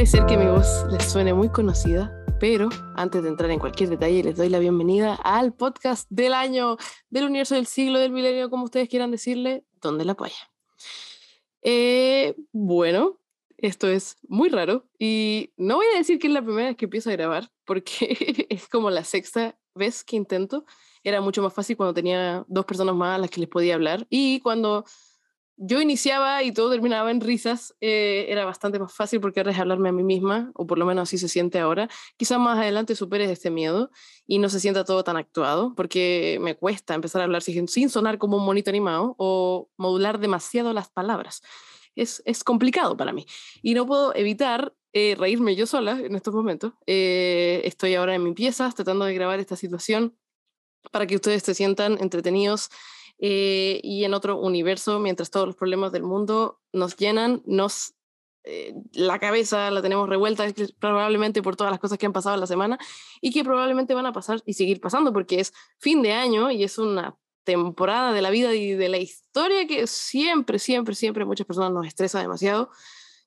Puede ser que mi voz les suene muy conocida, pero antes de entrar en cualquier detalle, les doy la bienvenida al podcast del año, del universo del siglo, del milenio, como ustedes quieran decirle, donde la polla. Eh, bueno, esto es muy raro y no voy a decir que es la primera vez que empiezo a grabar, porque es como la sexta vez que intento. Era mucho más fácil cuando tenía dos personas más a las que les podía hablar y cuando yo iniciaba y todo terminaba en risas, eh, era bastante más fácil porque ahora es hablarme a mí misma, o por lo menos así se siente ahora. Quizás más adelante superes este miedo y no se sienta todo tan actuado, porque me cuesta empezar a hablar sin, sonar como un monito animado o modular demasiado las palabras. Es, es complicado para mí y no puedo evitar eh, reírme yo sola en estos momentos. Eh, estoy ahora en mi pieza tratando de grabar esta situación para que ustedes se sientan entretenidos eh, y en otro universo, mientras todos los problemas del mundo nos llenan, nos eh, la cabeza la tenemos revuelta probablemente por todas las cosas que han pasado la semana y que probablemente van a pasar y seguir pasando porque es fin de año y es una temporada de la vida y de la historia que siempre, siempre, siempre muchas personas nos estresa demasiado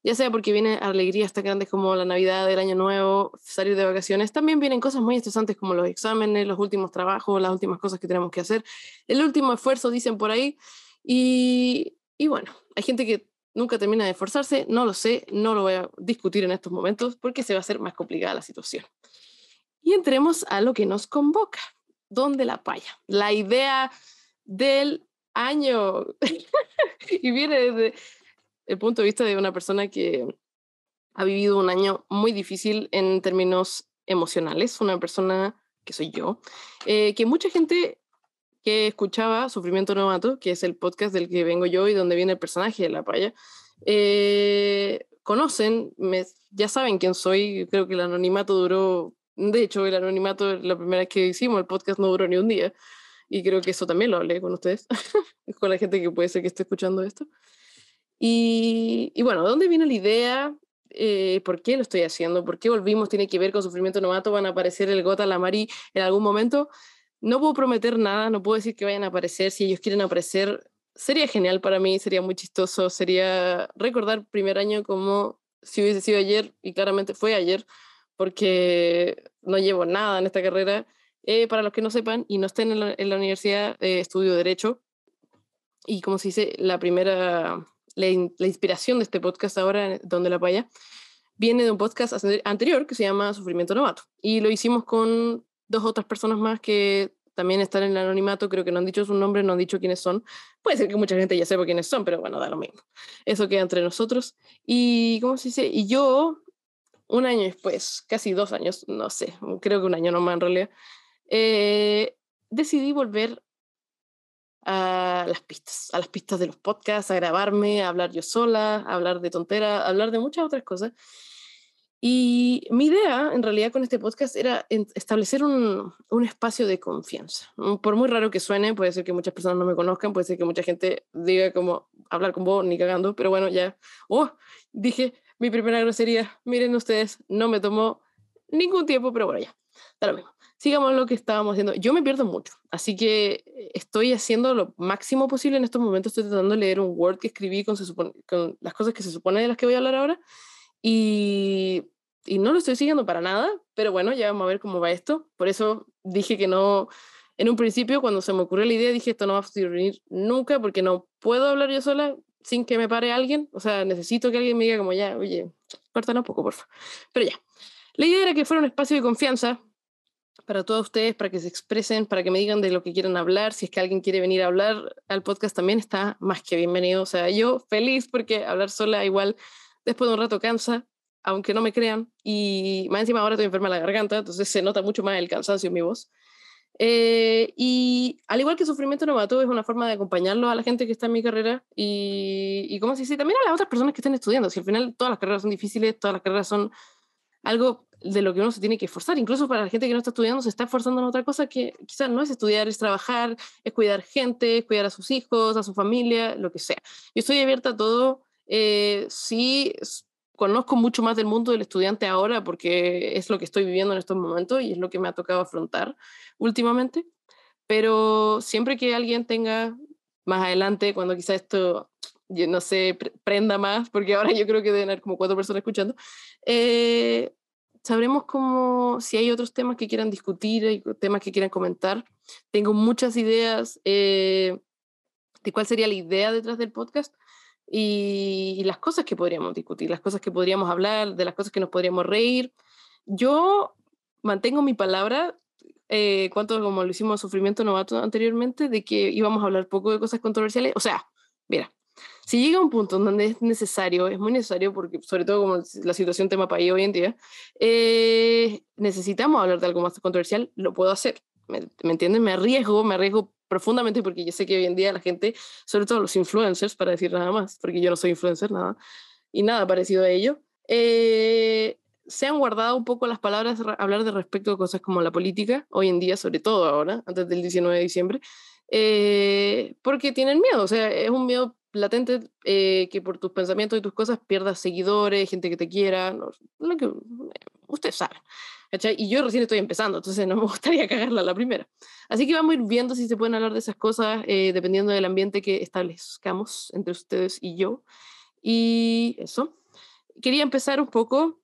ya sea porque viene alegrías tan grandes como la Navidad, el Año Nuevo, salir de vacaciones, también vienen cosas muy estresantes como los exámenes, los últimos trabajos, las últimas cosas que tenemos que hacer, el último esfuerzo, dicen por ahí, y, y bueno, hay gente que nunca termina de esforzarse, no lo sé, no lo voy a discutir en estos momentos porque se va a hacer más complicada la situación. Y entremos a lo que nos convoca, ¿dónde la paya? La idea del año. y viene desde el punto de vista de una persona que ha vivido un año muy difícil en términos emocionales, una persona que soy yo, eh, que mucha gente que escuchaba Sufrimiento Novato, que es el podcast del que vengo yo y donde viene el personaje de la paya, eh, conocen, me, ya saben quién soy, creo que el anonimato duró, de hecho el anonimato la primera vez que hicimos el podcast no duró ni un día, y creo que eso también lo hablé con ustedes, con la gente que puede ser que esté escuchando esto. Y, y bueno, ¿de dónde viene la idea? Eh, ¿Por qué lo estoy haciendo? ¿Por qué volvimos? ¿Tiene que ver con sufrimiento novato? ¿Van a aparecer el Gota, la Mari en algún momento? No puedo prometer nada, no puedo decir que vayan a aparecer. Si ellos quieren aparecer, sería genial para mí, sería muy chistoso, sería recordar primer año como si hubiese sido ayer, y claramente fue ayer, porque no llevo nada en esta carrera. Eh, para los que no sepan y no estén en la, en la universidad, eh, estudio Derecho. Y como se dice, la primera la, inspiración de este podcast ahora, donde la vaya, viene de un podcast anterior que se llama Sufrimiento Novato. Y lo hicimos con dos otras personas más que también están en el anonimato, creo que no han dicho su nombre, no han dicho quiénes son. Puede ser que mucha gente ya sepa quiénes son, pero bueno, da lo mismo. Eso queda entre nosotros. Y, ¿cómo se dice? Y yo, un año después, casi dos años, no sé, creo que un año nomás en realidad, eh, decidí volver a las pistas, a las pistas de los podcasts, a grabarme, a hablar yo sola, a hablar de tontera, a hablar de muchas otras cosas. Y mi idea, en realidad, con este podcast era establecer un, un, espacio de confianza. Mm, por muy raro que suene, puede ser que muchas personas no me conozcan, puede ser que mucha gente diga como hablar con vos ni cagando, pero bueno, ya. Oh, dije mi primera grosería. Miren ustedes, no me tomó ningún tiempo, pero bueno, ya. Da lo mismo sigamos lo que estábamos haciendo. Yo me pierdo mucho, así que eh, estoy haciendo lo máximo posible en estos momentos. Estoy tratando de leer un Word que escribí con, se supone, con las cosas que se supone de las que voy a hablar ahora y, y no lo estoy siguiendo para nada, pero bueno, ya vamos a ver cómo va esto. Por eso dije que no, en un principio, cuando se me ocurrió la idea, dije esto no va a venir nunca porque no puedo hablar yo sola sin que me pare alguien. O sea, necesito que alguien me diga como ya, oye, corta un poco, por favor. Pero ya. La idea era que fuera un espacio de confianza para todos ustedes, para que se expresen, para que me digan de lo que quieran hablar. Si es que alguien quiere venir a hablar al podcast también está más que bienvenido. O sea, yo feliz porque hablar sola igual después de un rato cansa, aunque no me crean. Y más encima ahora estoy enferma la garganta, entonces se nota mucho más el cansancio en mi voz. Eh, y al igual que Sufrimiento Novato, es una forma de acompañarlo a la gente que está en mi carrera y, y como si sí, también a las otras personas que están estudiando. Si al final todas las carreras son difíciles, todas las carreras son algo de lo que uno se tiene que esforzar. Incluso para la gente que no está estudiando, se está esforzando en otra cosa que quizás no es estudiar, es trabajar, es cuidar gente, es cuidar a sus hijos, a su familia, lo que sea. Yo estoy abierta a todo. Eh, sí, conozco mucho más del mundo del estudiante ahora porque es lo que estoy viviendo en estos momentos y es lo que me ha tocado afrontar últimamente. Pero siempre que alguien tenga más adelante, cuando quizás esto no sé, prenda más, porque ahora yo creo que deben haber como cuatro personas escuchando, eh, sabremos cómo, si hay otros temas que quieran discutir, hay temas que quieran comentar. Tengo muchas ideas eh, de cuál sería la idea detrás del podcast y, las cosas que podríamos discutir, las cosas que podríamos hablar, de las cosas que nos podríamos reír. Yo mantengo mi palabra, eh, cuanto como lo hicimos Sufrimiento Novato anteriormente, de que íbamos a hablar poco de cosas controversiales. O sea, mira, si llega un punto donde es necesario, es muy necesario, porque sobre todo como la situación tema país hoy en día, eh, necesitamos hablar de algo más controversial, lo puedo hacer. ¿Me, ¿Me entienden? Me arriesgo, me arriesgo profundamente porque yo sé que hoy en día la gente, sobre todo los influencers, para decir nada más, porque yo no soy influencer, nada, y nada parecido a ello, eh, se han guardado un poco las palabras, hablar de respecto a cosas como la política, hoy en día, sobre todo ahora, antes del 19 de diciembre, eh, porque tienen miedo, o sea, es un miedo latente eh, que por tus pensamientos y tus cosas pierdas seguidores, gente que te quiera, lo que ustedes saben. Y yo recién estoy empezando, entonces no me gustaría cagarla la primera. Así que vamos a ir viendo si se pueden hablar de esas cosas, eh, dependiendo del ambiente que establezcamos entre ustedes y yo. Y eso. Quería empezar un poco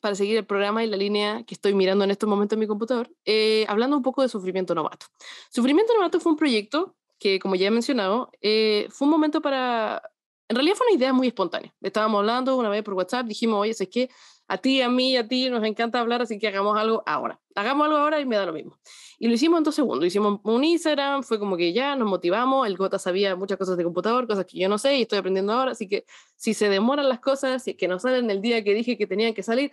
para seguir el programa y la línea que estoy mirando en estos momentos en mi computador, eh, hablando un poco de Sufrimiento Novato. Sufrimiento Novato fue un proyecto que, como ya he mencionado, eh, fue un momento para... En realidad fue una idea muy espontánea. Estábamos hablando una vez por WhatsApp, dijimos, oye, es que a ti, a mí, a ti nos encanta hablar, así que hagamos algo ahora. Hagamos algo ahora y me da lo mismo. Y lo hicimos en dos segundos. Hicimos un Instagram, fue como que ya nos motivamos. El Gota sabía muchas cosas de computador, cosas que yo no sé y estoy aprendiendo ahora. Así que si se demoran las cosas, si es que no salen el día que dije que tenían que salir,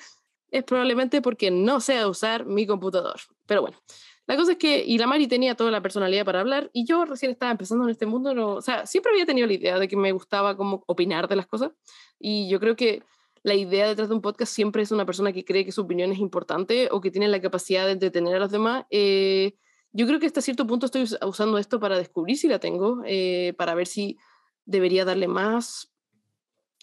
es probablemente porque no sé usar mi computador. Pero bueno, la cosa es que, y la Mari tenía toda la personalidad para hablar, y yo recién estaba empezando en este mundo, no, o sea, siempre había tenido la idea de que me gustaba como opinar de las cosas, y yo creo que la idea detrás de un podcast siempre es una persona que cree que su opinión es importante o que tiene la capacidad de entretener a los demás. Eh, yo creo que hasta cierto punto estoy usando esto para descubrir si la tengo, eh, para ver si debería darle más,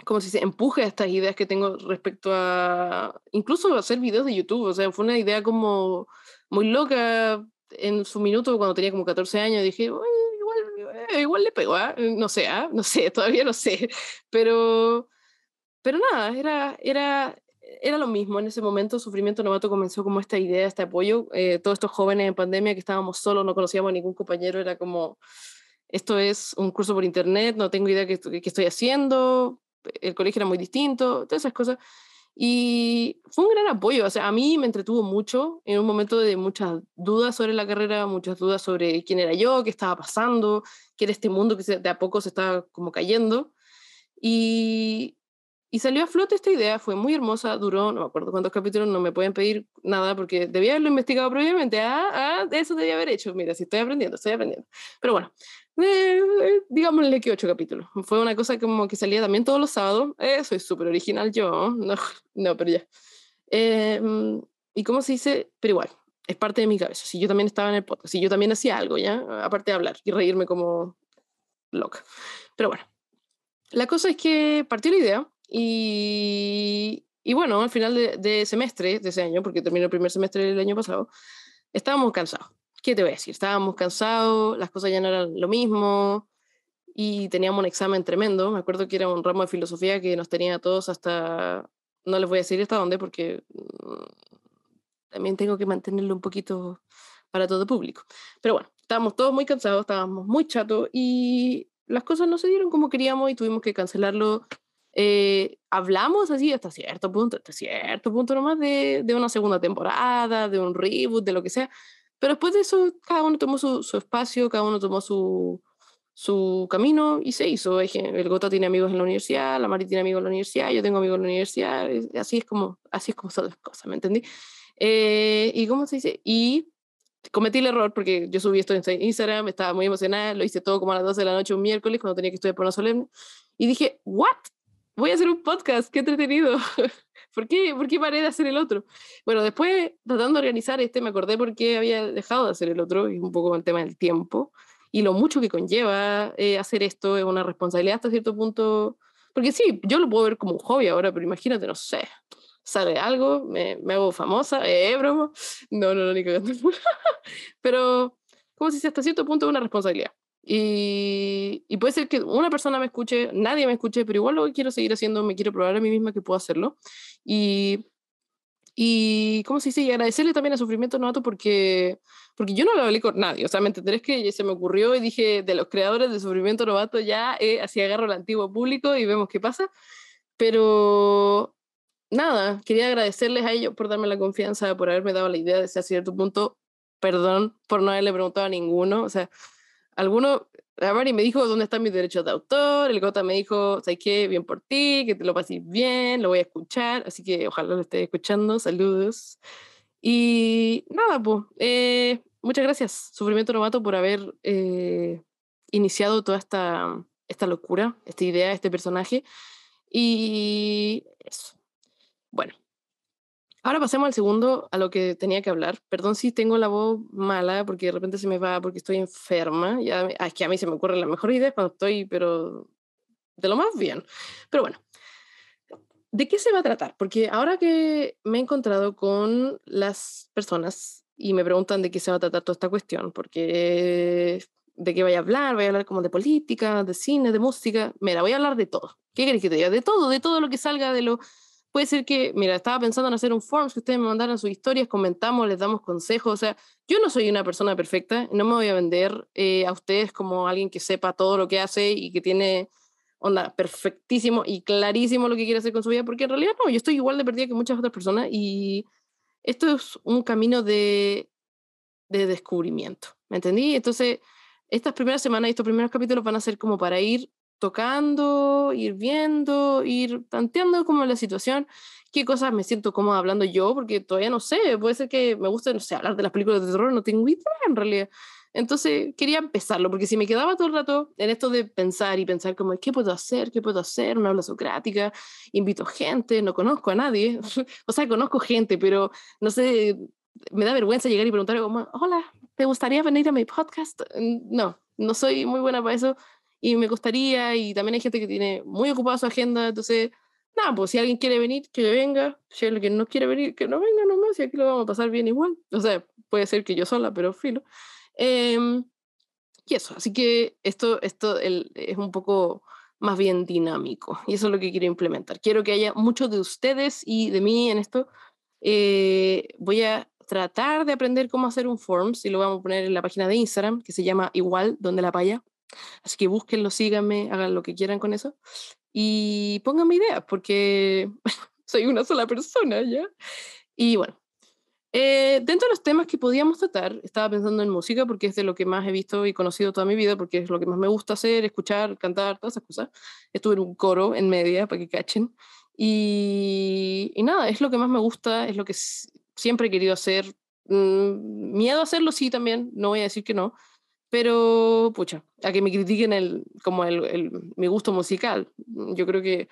como si se empuje a estas ideas que tengo respecto a incluso hacer videos de YouTube. O sea, fue una idea como muy loca en su minuto cuando tenía como 14 años. Dije, igual, eh, igual le pegó, ¿ah? no sé, ¿ah? no sé, todavía no sé, pero pero nada, era, era, era lo mismo en ese momento. Sufrimiento Novato comenzó como esta idea, este apoyo. Eh, todos estos jóvenes en pandemia que estábamos solos, no conocíamos a ningún compañero, era como, esto es un curso por internet, no tengo idea qué, qué estoy haciendo, el colegio era muy distinto, todas esas cosas. Y fue un gran apoyo, o sea, a mí me entretuvo mucho en un momento de muchas dudas sobre la carrera, muchas dudas sobre quién era yo, qué estaba pasando, qué era este mundo que de a poco se estaba como cayendo. Y, y salió a flote esta idea, fue muy hermosa, duró, no me acuerdo cuántos capítulos, no me pueden pedir nada porque debía haberlo investigado previamente. Ah, ah, eso debía haber hecho. Mira, si estoy aprendiendo, estoy aprendiendo. Pero bueno, eh, eh, digámosle que ocho capítulos. Fue una cosa como que salía también todos los sábados. Eh, soy súper original yo. No, no pero ya. Em, y cómo se dice, pero igual, es parte de mi cabeza. Si yo también estaba en el podcast, si yo también hacía algo, ¿ya? Aparte de hablar y reírme como loca. Pero bueno, la cosa es que partió la idea y, y bueno, al final de, semestre, de ese año, porque terminó el primer semestre del año pasado, estábamos cansados. ¿Qué te voy a decir? Estábamos cansados, las cosas ya no eran lo mismo y teníamos un examen tremendo. Me acuerdo que era un ramo de filosofía que nos tenía a todos hasta, no les voy a decir hasta dónde porque mm, también tengo que mantenerlo un poquito para todo público. Pero bueno, estábamos todos muy cansados, estábamos muy chatos y las cosas no se dieron como queríamos y tuvimos que cancelarlo eh, hablamos así hasta cierto punto, hasta cierto punto nomás de, de, una segunda temporada, de un reboot, de lo que sea. Pero después de eso, cada uno tomó su, su espacio, cada uno tomó su, su camino y se hizo. El Gota tiene amigos en la universidad, la Mari tiene amigos en la universidad, yo tengo amigos en la universidad, así es como, así es como son las cosas, ¿me entendí? Eh, ¿Y cómo se dice? Y cometí el error porque yo subí esto en Instagram, estaba muy emocionada, lo hice todo como a las 12 de la noche un miércoles cuando tenía que estudiar por una solemne y dije, ¿what? Voy a hacer un podcast, qué entretenido. ¿Por qué, ¿Por qué paré de hacer el otro? Bueno, después, tratando de organizar este, me acordé por qué había dejado de hacer el otro, y un poco el tema del tiempo, y lo mucho que conlleva eh, hacer esto, es una responsabilidad hasta cierto punto, porque sí, yo lo puedo ver como un hobby ahora, pero imagínate, no sé, sale algo, me, me hago famosa, eh, broma, no, no, no, ni cagando. pero, como si hasta cierto punto es una responsabilidad. Y, y, puede ser que una persona me escuche, nadie me escuche, pero igual lo quiero seguir haciendo, me quiero probar a mí misma que puedo hacerlo. Y, y ¿cómo se dice? Y agradecerle también a Sufrimiento Novato porque, porque yo no lo hablé con nadie. O sea, me entenderéis que se me ocurrió y dije, de los creadores de Sufrimiento Novato ya, eh, así agarro al antiguo público y vemos qué pasa. Pero nada, quería agradecerles a ellos por darme la confianza, por haberme dado la idea de a cierto punto. Perdón por no haberle preguntado a ninguno. O sea, alguno, la Mari me dijo dónde están mis derechos de autor, el Gota me dijo, ¿sabes qué? Bien por ti, que te lo pases bien, lo voy a escuchar, así que ojalá lo esté escuchando, saludos. Y nada, pues, eh, muchas gracias, Sufrimiento Novato, por haber eh, iniciado toda esta, esta locura, esta idea, este personaje. Y eso. Bueno, ahora pasemos al segundo, a lo que tenía que hablar. Perdón si tengo la voz mala, porque de repente se me va porque estoy enferma. Ya, es que a mí se me ocurre la mejor idea cuando estoy, pero de lo más bien. Pero bueno, ¿de qué se va a tratar? Porque ahora que me he encontrado con las personas y me preguntan de qué se va a tratar toda esta cuestión, porque de qué voy a hablar, voy a hablar como de política, de cine, de música, mira, voy a hablar de todo. ¿Qué querés que te diga? De todo, de todo lo que salga de lo... Puede ser que, mira, estaba pensando en hacer un forms que ustedes me mandaran sus historias, comentamos, les damos consejos. O sea, yo no soy una persona perfecta, no me voy a vender eh, a ustedes como alguien que sepa todo lo que hace y que tiene onda perfectísimo y clarísimo lo que quiere hacer con su vida, porque en realidad no, yo estoy igual de perdida que muchas otras personas y esto es un camino de, de descubrimiento, ¿me entendí? Entonces, estas primeras semanas y estos primeros capítulos van a ser como para ir tocando, ir viendo, ir tanteando como la situación, qué cosas me siento cómoda hablando yo, porque todavía no sé, puede ser que me guste, no sé, hablar de las películas de terror, no tengo idea en realidad. Entonces quería empezarlo, porque si me quedaba todo el rato en esto de pensar y pensar como, ¿qué puedo hacer? ¿Qué puedo hacer? Una habla socrática, invito gente, no conozco a nadie, o sea, conozco gente, pero no sé, me da vergüenza llegar y preguntar como, hola, ¿te gustaría venir a mi podcast? No, no soy muy buena para eso y me gustaría, y también hay gente que tiene muy ocupada su agenda, entonces, nada, pues si alguien quiere venir, que venga, si alguien no quiere venir, que no venga nomás, y aquí lo vamos a pasar bien igual. O sea, puede ser que yo sola, pero filo. Em, y eso, así que esto, esto es un poco más bien dinámico, y eso es lo que quiero implementar. Quiero que haya muchos de ustedes y de mí en esto. Eh, voy a tratar de aprender cómo hacer un forms y lo vamos a poner en la página de Instagram que se llama igual donde la paya. Así que búsquenlo, síganme, hagan lo que quieran con eso y pónganme ideas porque soy una sola persona ya. Y bueno, eh, dentro de los temas que podíamos tratar, estaba pensando en música porque es de lo que más he visto y conocido toda mi vida, porque es lo que más me gusta hacer, escuchar, cantar, todas esas cosas. Estuve en un coro en media, para que cachen. Y, nada, es lo que más me gusta, es lo que siempre he querido hacer. Mm, miedo a hacerlo, sí, también, no voy a decir que no, pero pucha, a que me critiquen el, como el, el, mi gusto musical. Yo creo que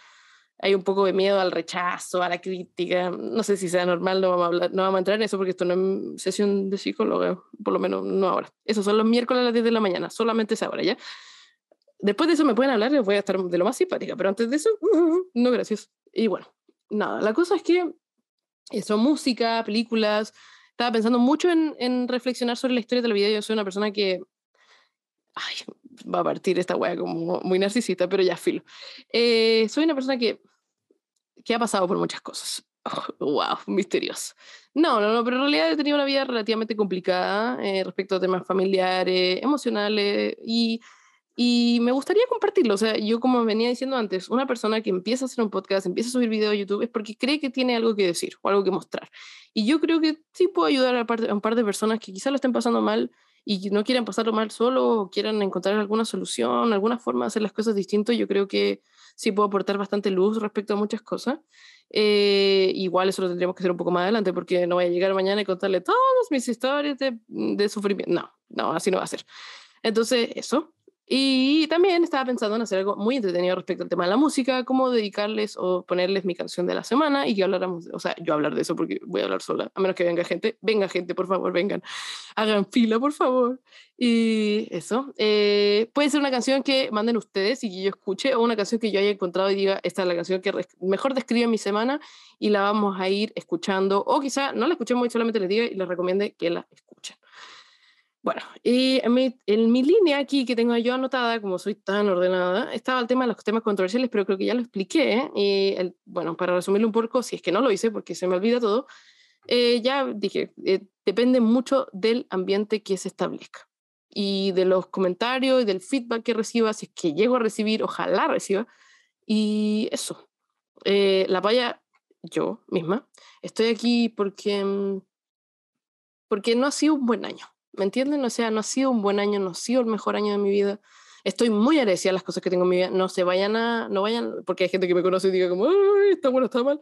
hay un poco de miedo al rechazo, a la crítica. No sé si sea normal, no vamos a, no vamos a entrar en eso porque esto no es sesión de psicólogo, por lo menos no ahora. Esos son los miércoles a las 10 de la mañana, solamente esa hora, ¿ya? Después de eso me pueden hablar, les voy a estar de lo más simpática, pero antes de eso, no gracias. Y bueno, nada, la cosa es que eso, música, películas. Estaba pensando mucho en, en, reflexionar sobre la historia de la vida. Yo soy una persona que. Ay, va a partir esta wea como muy narcisista, pero ya filo. Eh, soy una persona que, que ha pasado por muchas cosas. wow, misterioso. No, no, no, pero en realidad he tenido una vida relativamente complicada eh, respecto a temas familiares, emocionales y y me gustaría compartirlo. O sea, yo como venía diciendo antes, una persona que empieza a hacer un podcast, empieza a subir video a YouTube, es porque cree que tiene algo que decir o algo que mostrar. Y yo creo que sí puedo ayudar a, un par de personas que quizás lo estén pasando mal y no quieran pasarlo mal solo o quieran encontrar alguna solución, alguna forma de hacer las cosas distintas. Yo creo que sí puedo aportar bastante luz respecto a muchas cosas. Eh, igual eso lo tendríamos que hacer un poco más adelante porque no voy a llegar mañana y contarle todas mis historias de, de sufrimiento. No, no, así no va a ser. Entonces, eso. Y también estaba pensando en hacer algo muy entretenido respecto al tema de la música, como dedicarles o ponerles mi canción de la semana y que habláramos, o sea, yo hablar de eso porque voy a hablar sola, a menos que venga gente, venga gente, por favor, vengan, hagan fila, por favor. Y eso, eh, puede ser una canción que manden ustedes y que yo escuche o una canción que yo haya encontrado y diga, esta es la canción que mejor describe mi semana y la vamos a ir escuchando, o quizá no la escuchemos y solamente les diga y les recomiende que la escuchen. Bueno, y en mi, en mi, línea aquí que tengo yo anotada, como soy tan ordenada, estaba el tema de los temas controversiales, pero creo que ya lo expliqué. Y el, bueno, para resumirlo un poco, si es que no lo hice porque se me olvida todo, eh, ya dije, eh, depende mucho del ambiente que se establezca y de los comentarios y del feedback que reciba, si es que llego a recibir, ojalá reciba. Y eso, eh, la paya, yo misma, estoy aquí porque, mm, porque no ha sido un buen año ¿Me entienden? O sea, no ha sido un buen año, no ha sido el mejor año de mi vida. Estoy muy agradecida a las cosas que tengo en mi vida. No se vayan a, no vayan, porque hay gente que me conoce y diga como, Ay, está bueno, está mal.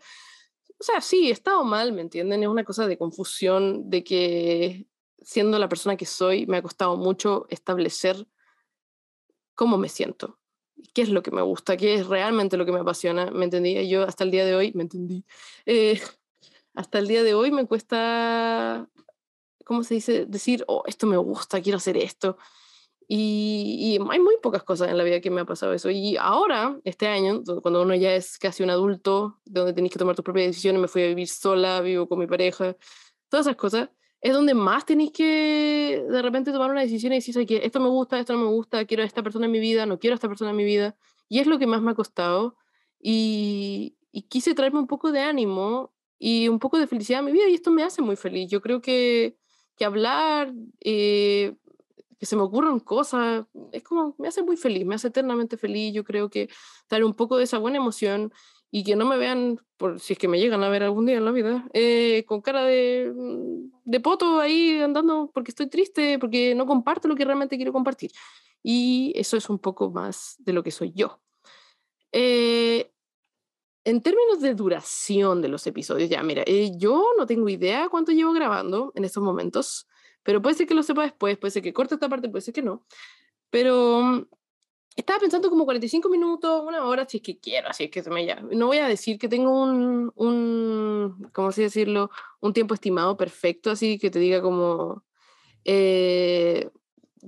O sea, sí, he estado mal, ¿me entienden? Es una cosa de confusión, de que siendo la persona que soy, me ha costado mucho establecer cómo me siento, qué es lo que me gusta, qué es realmente lo que me apasiona, ¿me entendí? Yo hasta el día de hoy, me entendí, eh, hasta el día de hoy me cuesta ¿cómo se dice? Decir, oh, esto me gusta, quiero hacer esto. Y, hay muy pocas cosas en la vida que me ha pasado eso. Y ahora, este año, cuando uno ya es casi un adulto, donde tenés que tomar tus propias decisiones, me fui a vivir sola, vivo con mi pareja, todas esas cosas, es donde más tenéis que de repente tomar una decisión y decir, que esto me gusta, esto no me gusta, quiero a esta persona en mi vida, no quiero a esta persona en mi vida. Y es lo que más me ha costado. Y, y quise traerme un poco de ánimo y un poco de felicidad a mi vida y esto me hace muy feliz. Yo creo que que hablar, eh, que se me ocurran cosas, es como, me hace muy feliz, me hace eternamente feliz. Yo creo que dar un poco de esa buena emoción y que no me vean, por si es que me llegan a ver algún día en la vida, eh, con cara de, mm, de poto ahí andando porque estoy triste, porque no comparto lo que realmente quiero compartir. Y eso es un poco más de lo que soy yo. Eh, en términos de duración de los episodios, ya, mira, eh, yo no tengo idea cuánto llevo grabando en estos momentos, pero puede ser que lo sepa después, puede ser que corte esta parte, puede ser que no. Pero mm, estaba pensando como 45 minutos, una hora, si es que quiero, así es que se me ya. No voy a decir que tengo un, un ¿cómo así decirlo? Un tiempo estimado perfecto, así que te diga como, eh,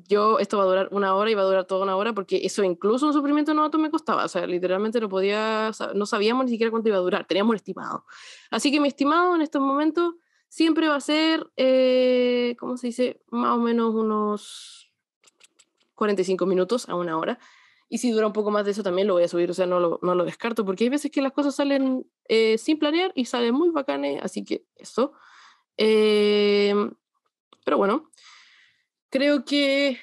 yo esto va a durar una hora y va a durar toda una hora porque eso incluso un sufrimiento novato me costaba, o sea, literalmente no podía, no sabíamos ni siquiera cuánto iba a durar, teníamos un estimado. Así que mi estimado en estos momentos siempre va a ser, eh, ¿cómo se dice? Más o menos unos 45 minutos a una hora. Y si dura un poco más de eso también lo voy a subir, o sea, no lo, no lo descarto, porque hay veces que las cosas salen eh, sin planear y salen muy bacanes, así que eso. Eh, pero bueno, creo que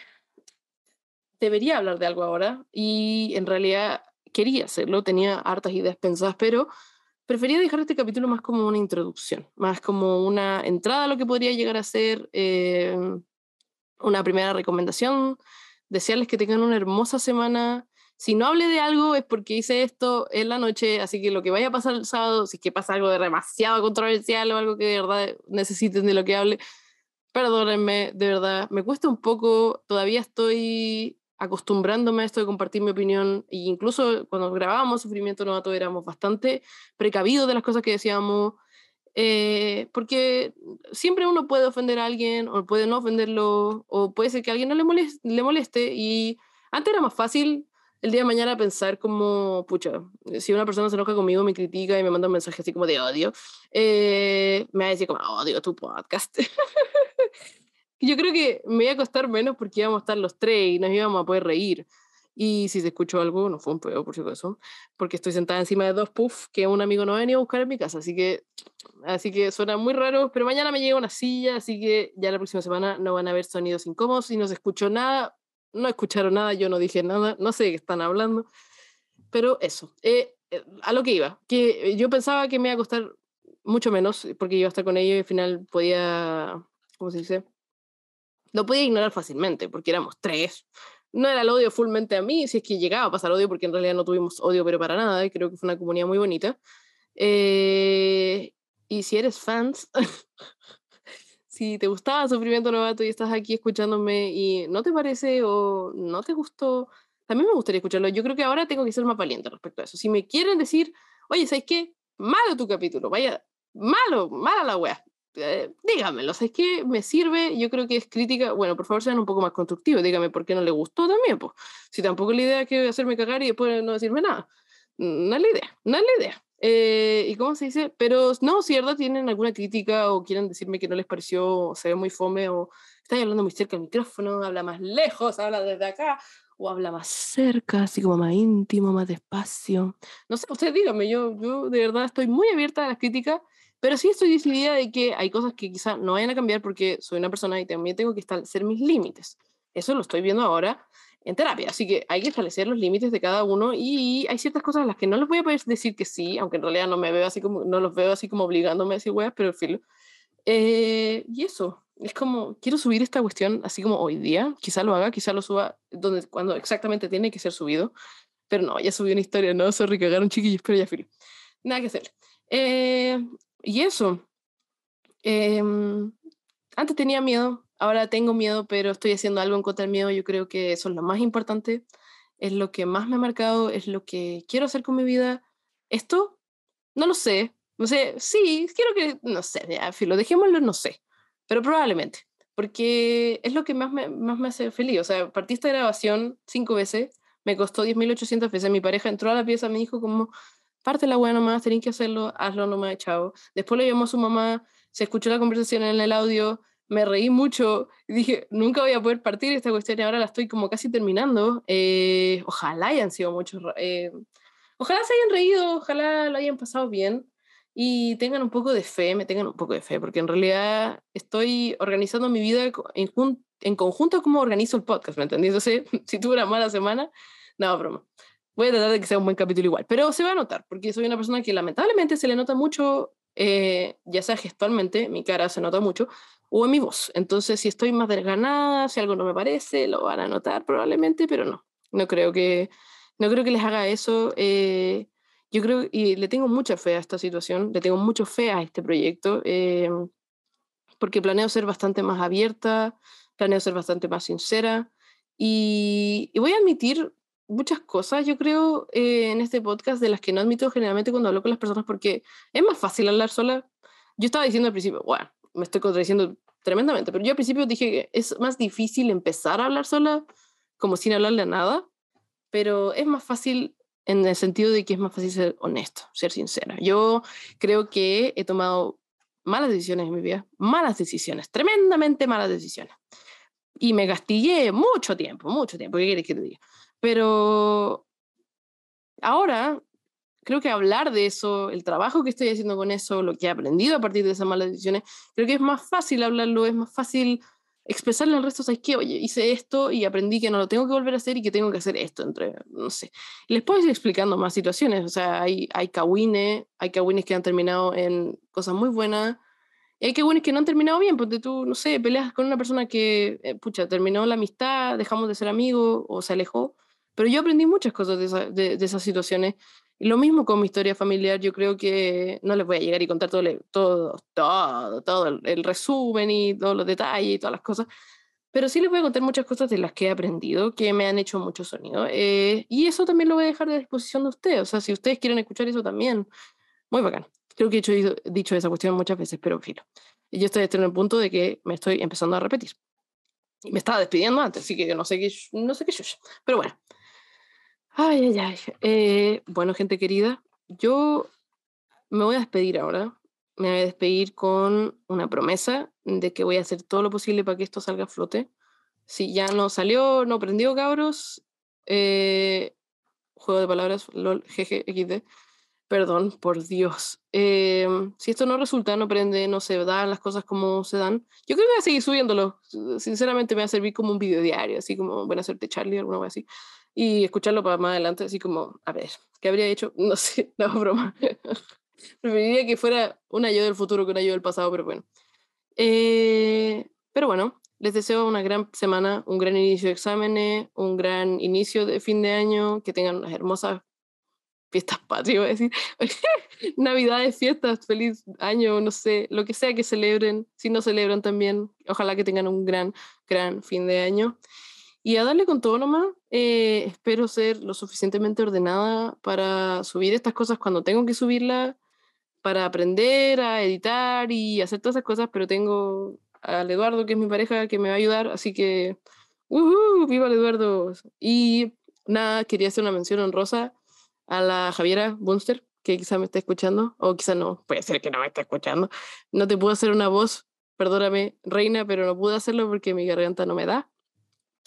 debería hablar de algo ahora y en realidad quería hacerlo, tenía hartas ideas pensadas, pero prefería dejar este capítulo más como una introducción, más como una entrada a lo que podría llegar a ser eh, una primera recomendación, desearles que tengan una hermosa semana. Si no hablé de algo es porque hice esto en la noche, así que lo que vaya a pasar el sábado, si es que pasa algo de demasiado controversial o algo que de verdad necesiten de lo que hable, Perdónenme, de verdad, me cuesta un poco, todavía estoy acostumbrándome a esto de compartir mi opinión, e incluso cuando grabábamos Sufrimiento Novato éramos bastante precavidos de las cosas que decíamos, eh, porque siempre uno puede ofender a alguien o puede no ofenderlo, o puede ser que a alguien no le moleste, le moleste y antes era más fácil el día de mañana pensar como, pucha, si una persona se enoja conmigo, me critica y me manda un mensaje así como de odio, eh, me va a decir como, odio tu podcast. yo creo que me iba a costar menos porque íbamos a estar los tres y nos íbamos a poder reír. Y si se escuchó algo, no fue un peor, por eso porque estoy sentada encima de dos puffs que un amigo no venía a buscar en mi casa. Así que, así que suena muy raro, pero mañana me llega una silla, así que ya la próxima semana no van a haber sonidos incómodos. Si no se escuchó nada, no escucharon nada, yo no dije nada, no sé qué están hablando. Pero eso, eh, eh, a lo que iba, que yo pensaba que me iba a costar mucho menos, porque iba a estar con ellos y al final podía, ¿cómo se dice? lo podía ignorar fácilmente, porque éramos tres. No era el odio fullmente a mí, si es que llegaba a pasar odio, porque en realidad no tuvimos odio, pero para nada, y creo que fue una comunidad muy bonita. Eh, y si eres fans, si te gustaba Sufrimiento Novato y estás aquí escuchándome y no te parece o no te gustó, también me gustaría escucharlo. Yo creo que ahora tengo que ser más valiente respecto a eso. Si me quieren decir, oye, ¿sabes qué? Malo tu capítulo, vaya, malo, mala la wea eh, dígamelo, es que me sirve, yo creo que es crítica, bueno, por favor sean un poco más constructivos, dígame por qué no le gustó también, pues, si tampoco la idea es que hacerme cagar y después no decirme nada, no es la idea, no es la idea. Eh, ¿Y cómo se dice? Pero no, si verdad tienen alguna crítica o quieren decirme que no les pareció, se ve muy fome o está hablando muy cerca del micrófono, habla más lejos, habla desde acá, o habla más cerca, así como más íntimo, más despacio. No sé, ustedes díganme, yo, yo de verdad estoy muy abierta a las críticas, pero sí estoy decidida de que hay cosas que quizá no vayan a cambiar porque soy una persona y también tengo que establecer mis límites. Eso lo estoy viendo ahora en terapia, así que hay que establecer los límites de cada uno y hay ciertas cosas a las que no les voy a poder decir que sí, aunque en realidad no me veo así como, no los veo así como obligándome a decir weas, pero el filo. Eh, y eso, es como, quiero subir esta cuestión así como hoy día, quizá lo haga, quizá lo suba donde, cuando exactamente tiene que ser subido, pero no, ya subí una historia, no, sorry, cagaron chiquillos, pero ya filo. Nada que hacer. Eh, y eso, em, antes tenía miedo, ahora tengo miedo, pero estoy haciendo algo en contra del miedo, yo creo que eso es lo más importante, es lo que más me ha marcado, es lo que quiero hacer con mi vida. Esto, no lo sé, no sé, sí, quiero que, no sé, ya, filo, dejémoslo, no sé pero probablemente, porque es lo que más me, más me hace feliz. O sea, partí esta grabación cinco veces, me costó 10.800 veces. Mi pareja entró a la pieza, me dijo como, parte la buena nomás, tenés que hacerlo, hazlo nomás, chao. Después le llamó a su mamá, se escuchó la conversación en el audio, me reí mucho dije, nunca voy a poder partir esta cuestión y ahora la estoy como casi terminando. Eh, ojalá hayan sido muchos, eh, ojalá se hayan reído, ojalá lo hayan pasado bien y tengan un poco de fe, me tengan un poco de fe, porque en realidad estoy organizando mi vida en, en conjunto como organizo el podcast, ¿me entendí? Entonces, si tuve una mala semana, no, broma. Voy a tratar de que sea un buen capítulo igual, pero se va a notar, porque soy una persona que lamentablemente se le nota mucho, eh, ya sea gestualmente, mi cara se nota mucho, o en mi voz. Entonces, si estoy más desganada, si algo no me parece, lo van a notar probablemente, pero no. No creo que, no creo que les haga eso. Eh, yo creo, y le tengo mucha fe a esta situación, le tengo mucha fe a este proyecto, eh, porque planeo ser bastante más abierta, planeo ser bastante más sincera, y, voy a admitir muchas cosas, yo creo, eh, en este podcast de las que no admito generalmente cuando hablo con las personas, porque es más fácil hablar sola. Yo estaba diciendo al principio, bueno, me estoy contradiciendo tremendamente, pero yo al principio dije que es más difícil empezar a hablar sola, como sin hablarle a nada, pero es más fácil en el sentido de que es más fácil ser honesto, ser sincera. Yo creo que he tomado malas decisiones en mi vida, malas decisiones, tremendamente malas decisiones. Y me gastillé mucho tiempo, mucho tiempo, ¿qué quieres que te diga? Pero ahora creo que hablar de eso, el trabajo que estoy haciendo con eso, lo que he aprendido a partir de esas malas decisiones, creo que es más fácil hablarlo, es más fácil expresarle al resto, ¿sabes qué? Oye, hice esto y aprendí que no lo tengo que volver a hacer y que tengo que hacer esto, entre, no sé. Les puedo ir explicando más situaciones, o sea, hay, hay kawines, hay kawines que han terminado en cosas muy buenas, y hay kawines que no han terminado bien, porque tú, no sé, peleas con una persona que, eh, pucha, terminó la amistad, dejamos de ser amigos o se alejó, pero yo aprendí muchas cosas de, de, de esas situaciones y lo mismo con mi historia familiar, yo creo que no les voy a llegar y contar todo, todo, todo, todo el, resumen y todos los detalles y todas las cosas, pero sí les voy a contar muchas cosas de las que he aprendido, que me han hecho mucho sonido. Eh, y eso también lo voy a dejar a disposición de ustedes, o sea, si ustedes quieren escuchar eso también, muy bacán. Creo que he hecho, dicho esa cuestión muchas veces, pero filo. Y yo estoy en el punto de que me estoy empezando a repetir. Y me estaba despidiendo antes, así que no sé qué, no sé qué Pero bueno, Ay, ay, ay. Eh, bueno, gente querida, yo me voy a despedir ahora. Me voy a despedir con una promesa de que voy a hacer todo lo posible para que esto salga a flote. Si ya no salió, no prendió, cabros. Eh, juego de palabras, lol, jeje, xd. Perdón, por Dios. Eh, si esto no resulta, no prende, no se dan las cosas como se dan, yo creo que voy a seguir subiéndolo. Sinceramente me va a servir como un video diario, así como buena suerte Charlie, alguna vez así y escucharlo para más adelante, así como, a ver, ¿qué habría hecho? No sé, no, broma. Preferiría que fuera una yo del futuro que una yo del pasado, pero bueno. Eh, pero bueno, les deseo una gran semana, un gran inicio de exámenes, un gran inicio de fin de año, que tengan unas hermosas fiestas patrias, voy a decir, navidades, fiestas, feliz año, no sé, lo que sea que celebren, si no celebran también, ojalá que tengan un gran, gran fin de año. Y a darle con todo nomás. Eh, espero ser lo suficientemente ordenada para subir estas cosas cuando tengo que subirlas, para aprender a editar y hacer todas esas cosas, pero tengo al Eduardo, que es mi pareja, que me va a ayudar, así que, ¡uh! ¡Viva el Eduardo! Y nada, quería hacer una mención honrosa a la Javiera Bunster, que quizá me está escuchando, o quizá no, puede ser que no me esté escuchando. No te puedo hacer una voz Perdóname, reina, pero no pude hacerlo porque mi garganta no me da.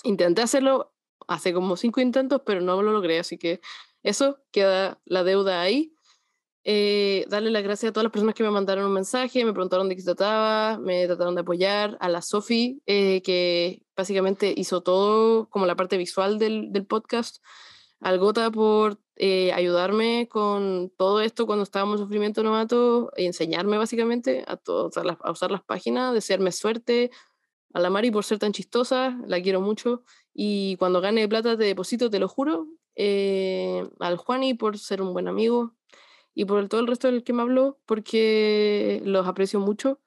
Intenté hacerlo hace como cinco intentos, pero no lo logré, así que eso queda la deuda ahí. Eh, darle las gracias a todas las personas que me mandaron un mensaje, me preguntaron de qué trataba, me trataron de apoyar, a la Sofi, eh, que básicamente hizo todo como la parte visual del, del podcast, al Gota por eh, ayudarme con todo esto cuando estábamos en sufrimiento novato, y enseñarme básicamente a, a, usar las páginas, desearme suerte, a la Mari por ser tan chistosa, la quiero mucho, y cuando gane plata te deposito, te lo juro, al Juani por ser un buen amigo, y por todo el resto del que me habló, porque los aprecio mucho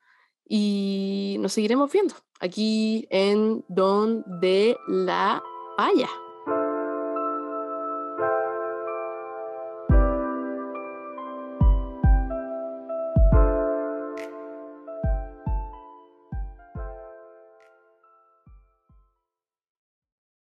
y nos seguiremos viendo aquí en Don de la Paya.